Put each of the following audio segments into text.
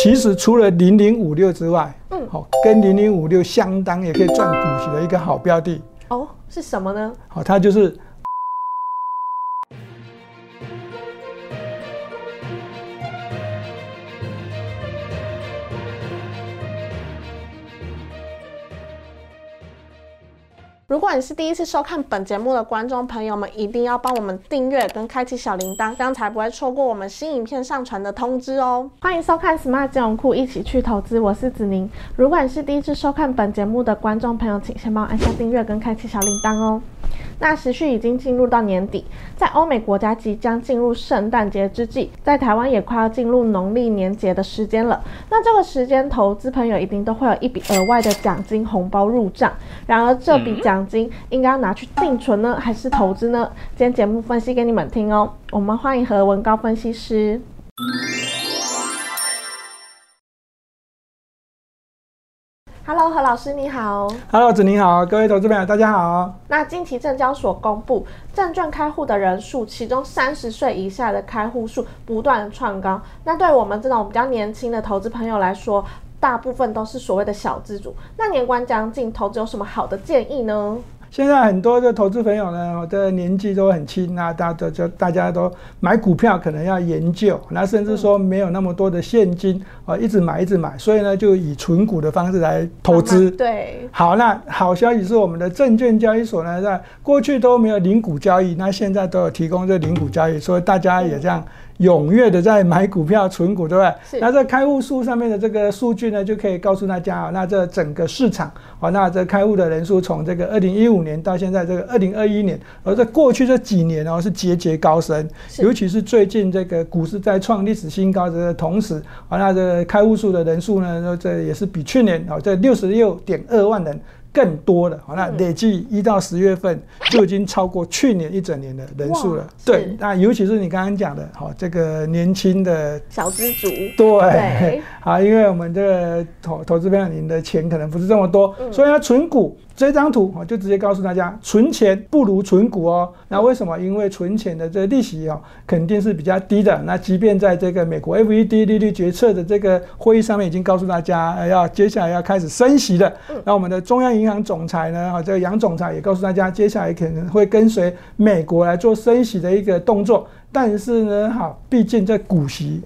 其实除了零零五六之外，嗯，好，跟零零五六相当也可以赚股息的一个好标的。哦，是什么呢？好，它就是。如果你是第一次收看本节目的观众朋友们，一定要帮我们订阅跟开启小铃铛，这样才不会错过我们新影片上传的通知哦。欢迎收看 Smart 金融库，一起去投资，我是子宁。如果你是第一次收看本节目的观众朋友，请先帮我按下订阅跟开启小铃铛哦。那时序已经进入到年底，在欧美国家即将进入圣诞节之际，在台湾也快要进入农历年节的时间了。那这个时间，投资朋友一定都会有一笔额外的奖金红包入账。然而，这笔奖金应该要拿去定存呢，还是投资呢？今天节目分析给你们听哦。我们欢迎何文高分析师。Hello，何老师你好。Hello，子宁好，各位投资朋友大家好。那近期证交所公布证券开户的人数，其中三十岁以下的开户数不断创高。那对我们这种比较年轻的投资朋友来说，大部分都是所谓的小资主。那年关将近，投资有什么好的建议呢？现在很多的投资朋友呢，的年纪都很轻啊，大家就大家都买股票可能要研究，那甚至说没有那么多的现金啊，一直买一直买，所以呢就以存股的方式来投资。对，好，那好消息是我们的证券交易所呢，在过去都没有零股交易，那现在都有提供这零股交易，所以大家也这样。踊跃的在买股票存股，对不对？那这开户数上面的这个数据呢，就可以告诉大家啊，那这整个市场啊，那这开户的人数从这个二零一五年到现在这个二零二一年，而在过去这几年哦是节节高升，尤其是最近这个股市在创历史新高的同时啊，那这开户数的人数呢，这也是比去年啊这六十六点二万人。更多的，好，那累计一到十月份就已经超过去年一整年的人数了。对，那尤其是你刚刚讲的，好，这个年轻的小资族，对，好，因为我们这个投投资朋友，您的钱可能不是这么多，所以要存股。这张图我就直接告诉大家，存钱不如存股哦。那为什么？因为存钱的这个利息哦，肯定是比较低的。那即便在这个美国 FED 利率决策的这个会议上面，已经告诉大家要接下来要开始升息的。那我们的中央银行总裁呢，哈，这个杨总裁也告诉大家，接下来可能会跟随美国来做升息的一个动作。但是呢，哈，毕竟这股息。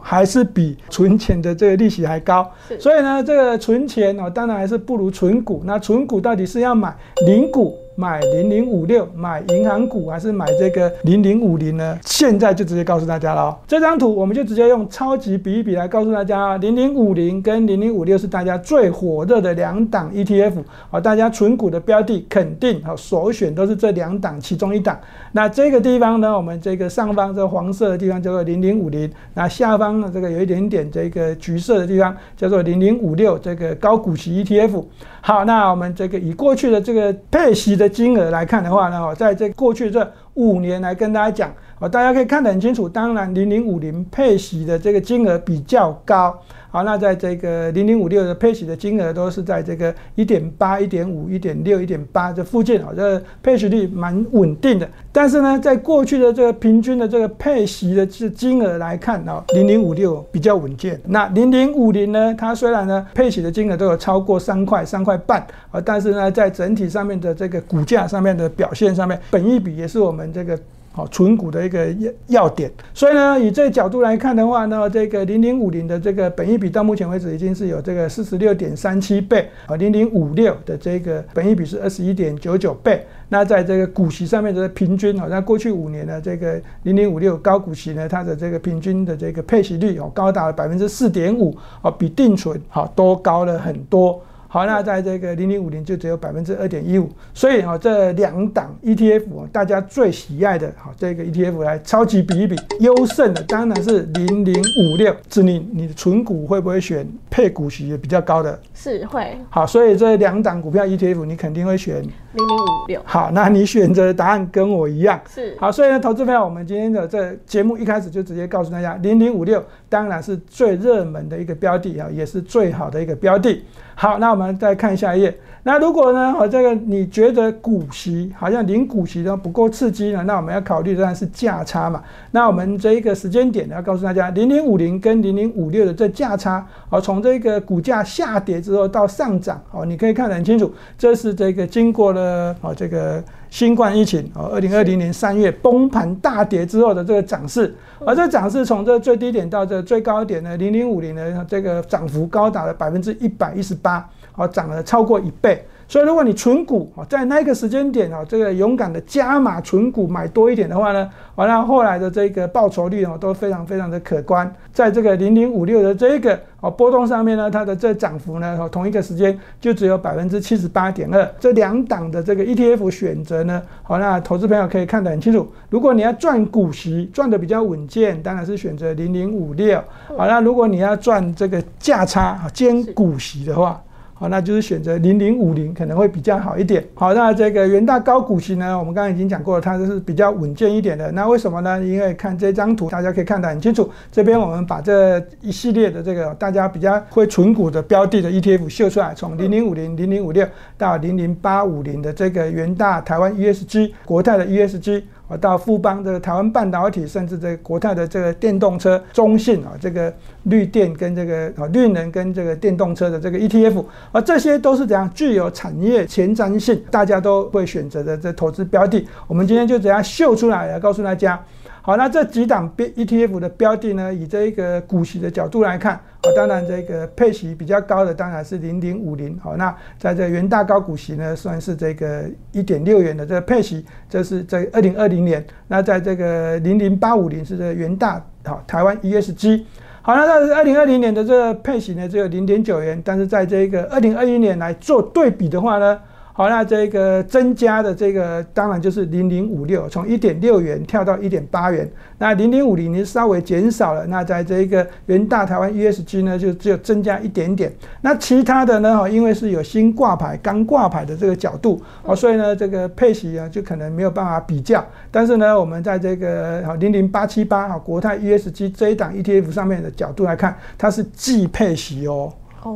还是比存钱的这个利息还高，所以呢，这个存钱哦，当然还是不如存股。那存股到底是要买零股？买零零五六，买银行股还是买这个零零五零呢？现在就直接告诉大家了。这张图我们就直接用超级比一比来告诉大家，零零五零跟零零五六是大家最火热的两档 ETF 啊，大家存股的标的肯定啊首选都是这两档其中一档。那这个地方呢，我们这个上方这黄色的地方叫做零零五零，那下方呢这个有一点点这个橘色的地方叫做零零五六，这个高股息 ETF。好，那我们这个以过去的这个配息的金额来看的话呢，在这过去这五年来跟大家讲，哦，大家可以看得很清楚。当然，零零五零配息的这个金额比较高。好，那在这个零零五六的配息的金额都是在这个一点八、一点五、一点六、一点八这附近，哦，这配息率蛮稳定的。但是呢，在过去的这个平均的这个配息的这金额来看，哦，零零五六比较稳健。那零零五零呢，它虽然呢配息的金额都有超过三块、三块半，啊，但是呢，在整体上面的这个股价上面的表现上面，本益比也是我们这个。好，存股的一个要要点，所以呢，以这个角度来看的话呢，这个零零五零的这个本益比到目前为止已经是有这个四十六点三七倍，啊，零零五六的这个本益比是二十一点九九倍。那在这个股息上面的平均，好像过去五年的这个零零五六高股息呢，它的这个平均的这个配息率哦，高达百分之四点五，哦，比定存好都高了很多。好，那在这个零零五零就只有百分之二点一五，所以哈这两档 ETF 大家最喜爱的，好这个 ETF 来超级比一比，优胜的当然是零零五六。子宁，你的存股会不会选配股息也比较高的？是会。好，所以这两档股票 ETF 你肯定会选零零五六。好，那你选择的答案跟我一样。是。好，所以呢，投资朋友我们今天的这节目一开始就直接告诉大家，零零五六当然是最热门的一个标的啊，也是最好的一个标的。好，那我们。再看下一页。那如果呢，我，这个你觉得股息好像零股息都不够刺激呢？那我们要考虑当然是价差嘛。那我们这一个时间点呢，要告诉大家，零零五零跟零零五六的这价差，哦，从这个股价下跌之后到上涨，哦，你可以看得很清楚，这是这个经过了哦这个新冠疫情哦，二零二零年三月崩盘大跌之后的这个涨势，而这涨势从这最低点到这最高点呢，零零五零的这个涨幅高达了百分之一百一十八。哦，涨了超过一倍，所以如果你存股啊，在那个时间点啊，这个勇敢的加码存股买多一点的话呢，完了后来的这个报酬率哦都非常非常的可观，在这个零零五六的这个哦波动上面呢，它的这涨幅呢，同一个时间就只有百分之七十八点二，这两档的这个 ETF 选择呢，好，那投资朋友可以看得很清楚，如果你要赚股息赚的比较稳健，当然是选择零零五六，好，那如果你要赚这个价差兼股息的话。好，那就是选择零零五零可能会比较好一点。好，那这个元大高股息呢，我们刚刚已经讲过了，它就是比较稳健一点的。那为什么呢？因为看这张图，大家可以看得很清楚。这边我们把这一系列的这个大家比较会存股的标的的 ETF 秀出来，从零零五零、零零五六到零零八五零的这个元大台湾 ESG、国泰的 ESG。啊，到富邦的台湾半导体，甚至这个国泰的这个电动车中信啊，这个绿电跟这个啊绿能跟这个电动车的这个 ETF，啊，这些都是怎样具有产业前瞻性，大家都会选择的这投资标的。我们今天就怎样秀出来，来告诉大家。好，那这几档 B ETF 的标的呢？以这一个股息的角度来看，啊，当然这个配息比较高的当然是零零五零。好，那在这元大高股息呢，算是这个一点六元的这个配息，这是在二零二零年。那在这个零零八五零是这元大好台湾 ESG。好，那在二零二零年的这个配息呢，只有零点九元，但是在这个二零二一年来做对比的话呢？好，那这个增加的这个当然就是零零五六，从一点六元跳到一点八元。那零零五零呢稍微减少了。那在这个元大台湾 ESG 呢，就只有增加一点点。那其他的呢，因为是有新挂牌、刚挂牌的这个角度，哦，所以呢，这个配息啊，就可能没有办法比较。但是呢，我们在这个好零零八七八哈国泰 ESG 这一档 ETF 上面的角度来看，它是既配息哦。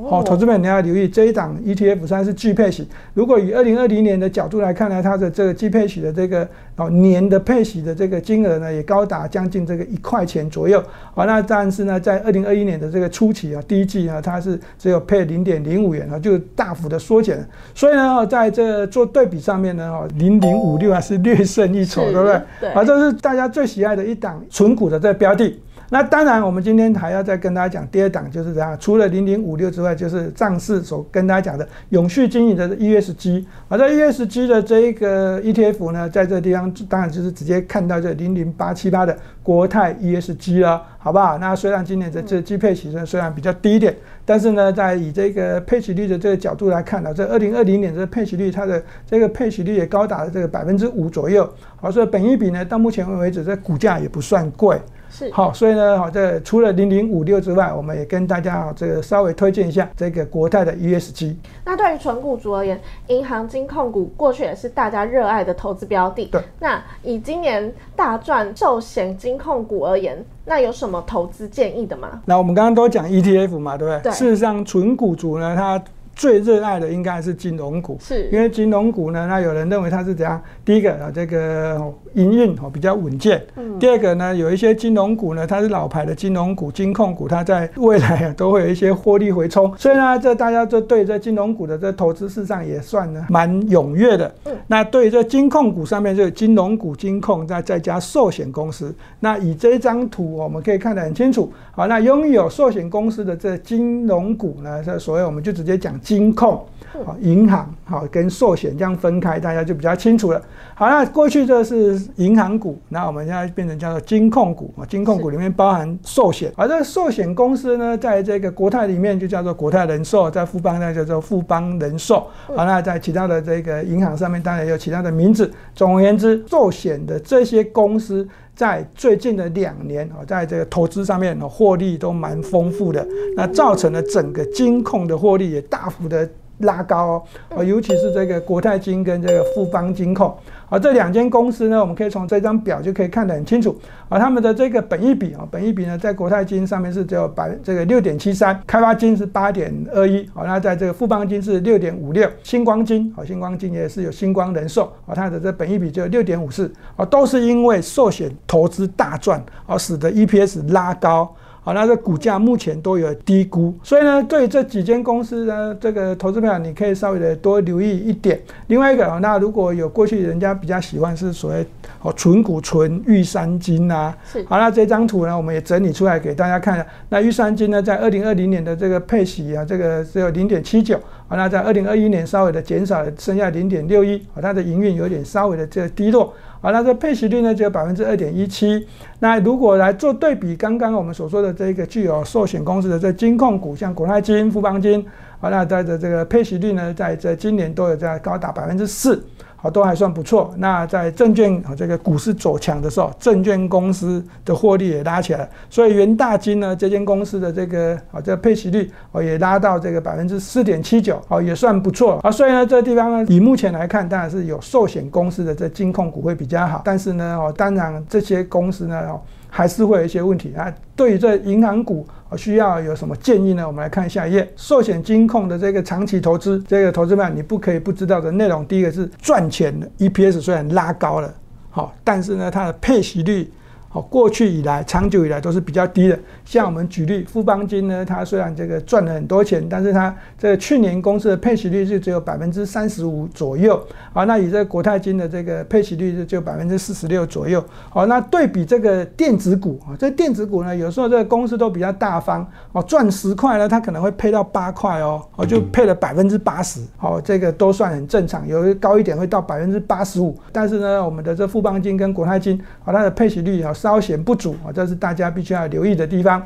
好，投资们你要留意这一档 ETF 算是季配息。如果以二零二零年的角度来看呢，它的这个季配息的这个哦年的配息的这个金额呢，也高达将近这个一块钱左右。好，那但是呢，在二零二一年的这个初期啊，第一季呢，它是只有配零点零五元啊，就大幅的缩减。所以呢，在这做对比上面呢，哦，零零五六还是略胜一筹，对不对？对。啊，这是大家最喜爱的一档纯股的这个标的。那当然，我们今天还要再跟大家讲第二档，就是这样。除了零零五六之外，就是上市所跟大家讲的永续经营的 ESG。而在 ESG 的这一个 ETF 呢，在这地方当然就是直接看到这零零八七八的国泰 ESG 了，好不好？那虽然今年的这基配息呢虽然比较低一点，但是呢，在以这个配息率的这个角度来看呢，这二零二零年这配息率它的这个配息率也高达了这个百分之五左右。好，所以本一比呢，到目前为止这股价也不算贵。是好，所以呢，好，这除了零零五六之外，我们也跟大家这个稍微推荐一下这个国泰的 ESG。那对于纯股族而言，银行金控股过去也是大家热爱的投资标的。对。那以今年大赚寿险金控股而言，那有什么投资建议的吗？那我们刚刚都讲 ETF 嘛，对不对？对。事实上，纯股族呢，它最热爱的应该是金融股，是因为金融股呢，那有人认为它是怎样？第一个啊，这个营运哦比较稳健。嗯。第二个呢，有一些金融股呢，它是老牌的金融股、金控股，它在未来啊都会有一些获利回冲。所以呢，这大家就对这金融股的这投资市场也算呢蛮踊跃的。嗯。那对于这金控股上面，就是金融股、金控再再加寿险公司。那以这张图我们可以看得很清楚。好，那拥有寿险公司的这金融股呢，这所以我们就直接讲。金控，好，银行，好，跟寿险这样分开，大家就比较清楚了。好，那过去这是银行股，那我们现在变成叫做金控股啊。金控股里面包含寿险，而这个寿险公司呢，在这个国泰里面就叫做国泰人寿，在富邦呢叫做富邦人寿。好，那在其他的这个银行上面，当然还有其他的名字。总而言之，寿险的这些公司在最近的两年啊，在这个投资上面，获利都蛮丰富的，那造成了整个金控的获利也大幅的拉高哦，尤其是这个国泰金跟这个富邦金控。啊，这两间公司呢，我们可以从这张表就可以看得很清楚。啊，他们的这个本益比啊，本益比呢，在国泰金上面是只有百这个六点七三，开发金是八点二一，好，那在这个富邦金是六点五六，星光金，啊，星光金也是有星光人寿，啊，它的这本益比只有六点五四，啊，都是因为寿险投资大赚，而使得 EPS 拉高。好，那这股价目前都有低估，所以呢，对这几间公司呢，这个投资票你可以稍微的多留意一点。另外一个啊，那如果有过去人家比较喜欢是所谓哦纯股纯玉山金呐，是。好，那这张图呢，我们也整理出来给大家看。那玉山金呢，在二零二零年的这个配息啊，这个只有零点七九。好，那在二零二一年稍微的减少了，剩下零点六一。好，它的营运有点稍微的这个低落。好，那这配息率呢只有百分之二点一七。那如果来做对比，刚刚我们所说的这个具有寿险公司的这金控股，像国泰金、富邦金，好，那它的这个配息率呢，在这今年都有在高达百分之四。好，都还算不错。那在证券啊这个股市走强的时候，证券公司的获利也拉起来。所以元大金呢这间公司的这个啊这个配息率哦也拉到这个百分之四点七九，哦也算不错啊。所以呢这个地方呢以目前来看，当然是有寿险公司的这金控股会比较好。但是呢哦当然这些公司呢哦。还是会有一些问题啊。对于这银行股需要有什么建议呢？我们来看下一页，寿险金控的这个长期投资，这个投资版你不可以不知道的内容。第一个是赚钱的 EPS 虽然拉高了，好，但是呢它的配息率。好，过去以来，长久以来都是比较低的。像我们举例，富邦金呢，它虽然这个赚了很多钱，但是它这去年公司的配息率是只有百分之三十五左右。好，那以这个国泰金的这个配息率是就百分之四十六左右。好，那对比这个电子股啊，这电子股呢，有时候这个公司都比较大方哦，赚十块呢，它可能会配到八块哦，哦就配了百分之八十。好，这个都算很正常，有的高一点会到百分之八十五。但是呢，我们的这富邦金跟国泰金，好，它的配息率啊。稍显不足啊，这是大家必须要留意的地方。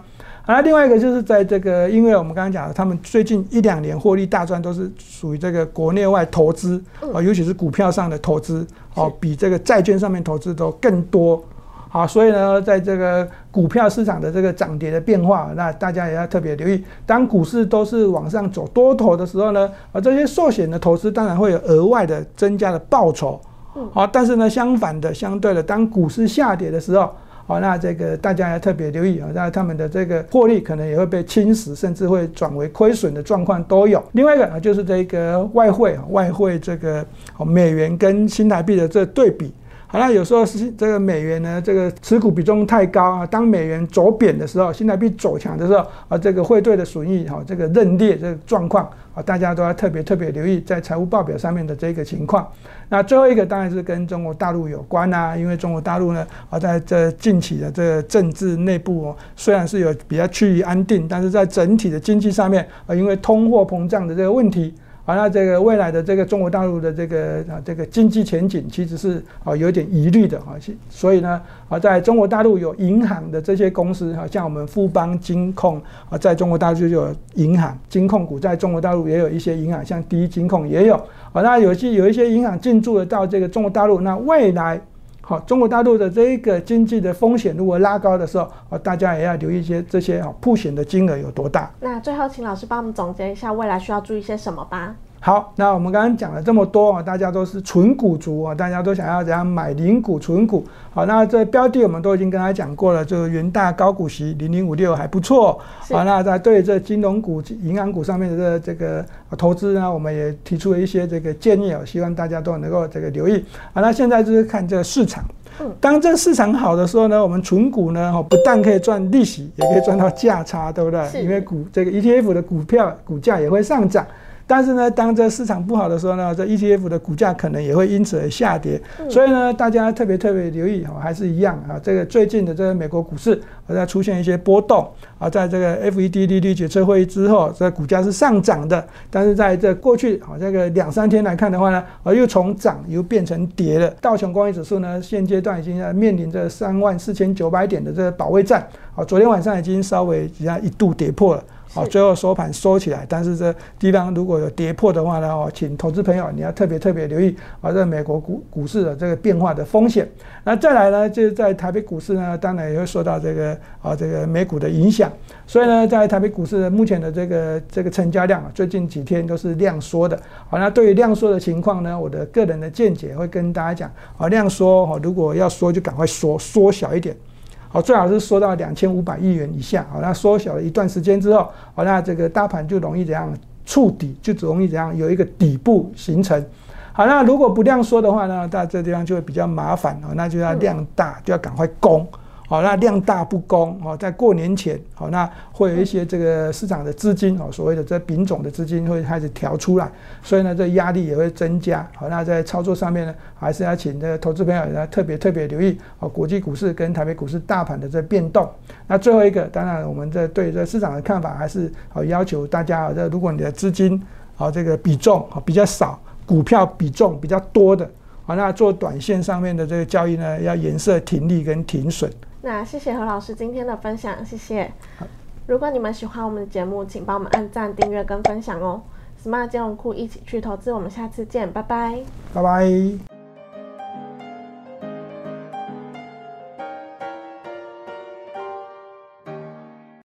好了，另外一个就是在这个，因为我们刚刚讲了，他们最近一两年获利大赚，都是属于这个国内外投资啊，尤其是股票上的投资哦，比这个债券上面投资都更多。好，所以呢，在这个股票市场的这个涨跌的变化，那大家也要特别留意。当股市都是往上走多头的时候呢，啊，这些寿险的投资当然会有额外的增加的报酬。好，但是呢，相反的，相对的，当股市下跌的时候，好，那这个大家要特别留意啊，那他们的这个获利可能也会被侵蚀，甚至会转为亏损的状况都有。另外一个啊，就是这个外汇啊，外汇这个美元跟新台币的这对比。好，那有时候是这个美元呢，这个持股比重太高啊。当美元走贬的时候，新台币走强的时候啊，这个汇兑的损益哈，这个认列这个状况啊，大家都要特别特别留意在财务报表上面的这个情况。那最后一个当然是跟中国大陆有关呐，因为中国大陆呢啊，在这近期的这个政治内部哦，虽然是有比较趋于安定，但是在整体的经济上面啊，因为通货膨胀的这个问题。好，那这个未来的这个中国大陆的这个啊这个经济前景其实是啊有点疑虑的啊，所以呢啊在中国大陆有银行的这些公司啊，像我们富邦金控啊，在中国大陆就有银行金控股，在中国大陆也有一些银行，像第一金控也有啊，那有些有一些银行进驻了到这个中国大陆，那未来。好，中国大陆的这一个经济的风险如果拉高的时候，啊，大家也要留意一些这些啊，破险的金额有多大。那最后，请老师帮我们总结一下未来需要注意些什么吧。好，那我们刚刚讲了这么多啊，大家都是纯股族啊，大家都想要怎样买零股纯股。好，那这标的我们都已经跟大家讲过了，就是元大高股息零零五六还不错。好，那在对这金融股、银行股上面的这个投资呢，我们也提出了一些这个建议啊，希望大家都能够这个留意。好，那现在就是看这个市场。当这个市场好的时候呢，我们存股呢，哈，不但可以赚利息，也可以赚到价差，对不对？因为股这个 ETF 的股票股价也会上涨。但是呢，当这市场不好的时候呢，这 ETF 的股价可能也会因此而下跌。所以呢，大家特别特别留意哈，还是一样啊。这个最近的这个美国股市在出现一些波动啊，在这个 FED 利率决策会议之后，这股价是上涨的。但是在这过去啊这个两三天来看的话呢，啊又从涨又变成跌了。道琼工业指数呢，现阶段已经面临着三万四千九百点的这个保卫战。啊，昨天晚上已经稍微一下一度跌破了。哦，最后收盘收起来，但是这地方如果有跌破的话呢，哦，请投资朋友你要特别特别留意啊，这美国股股市的这个变化的风险。那再来呢，就是在台北股市呢，当然也会受到这个啊这个美股的影响，所以呢，在台北股市目前的这个这个成交量啊，最近几天都是量缩的。好，那对于量缩的情况呢，我的个人的见解会跟大家讲啊，量缩哦，如果要缩就赶快缩，缩小一点。好，最好是缩到两千五百亿元以下。好，那缩小了一段时间之后，好，那这个大盘就容易怎样触底，就容易怎样有一个底部形成。好，那如果不量缩的话呢，那这地方就会比较麻烦哦，那就要量大，就要赶快攻。好，那量大不公哦，在过年前，好，那会有一些这个市场的资金哦，所谓的这品种的资金会开始调出来，所以呢，这压力也会增加。好，那在操作上面呢，还是要请这个投资朋友要特别特别留意哦，国际股市跟台北股市大盘的这变动。那最后一个，当然我们这对这市场的看法还是哦，要求大家这如果你的资金哦这个比重哦比较少，股票比重比较多的，好，那做短线上面的这个交易呢，要颜色停利跟停损。那谢谢何老师今天的分享，谢谢。如果你们喜欢我们的节目，请帮我们按赞、订阅跟分享哦。Smart 金融库一起去投资，我们下次见，拜拜。拜拜。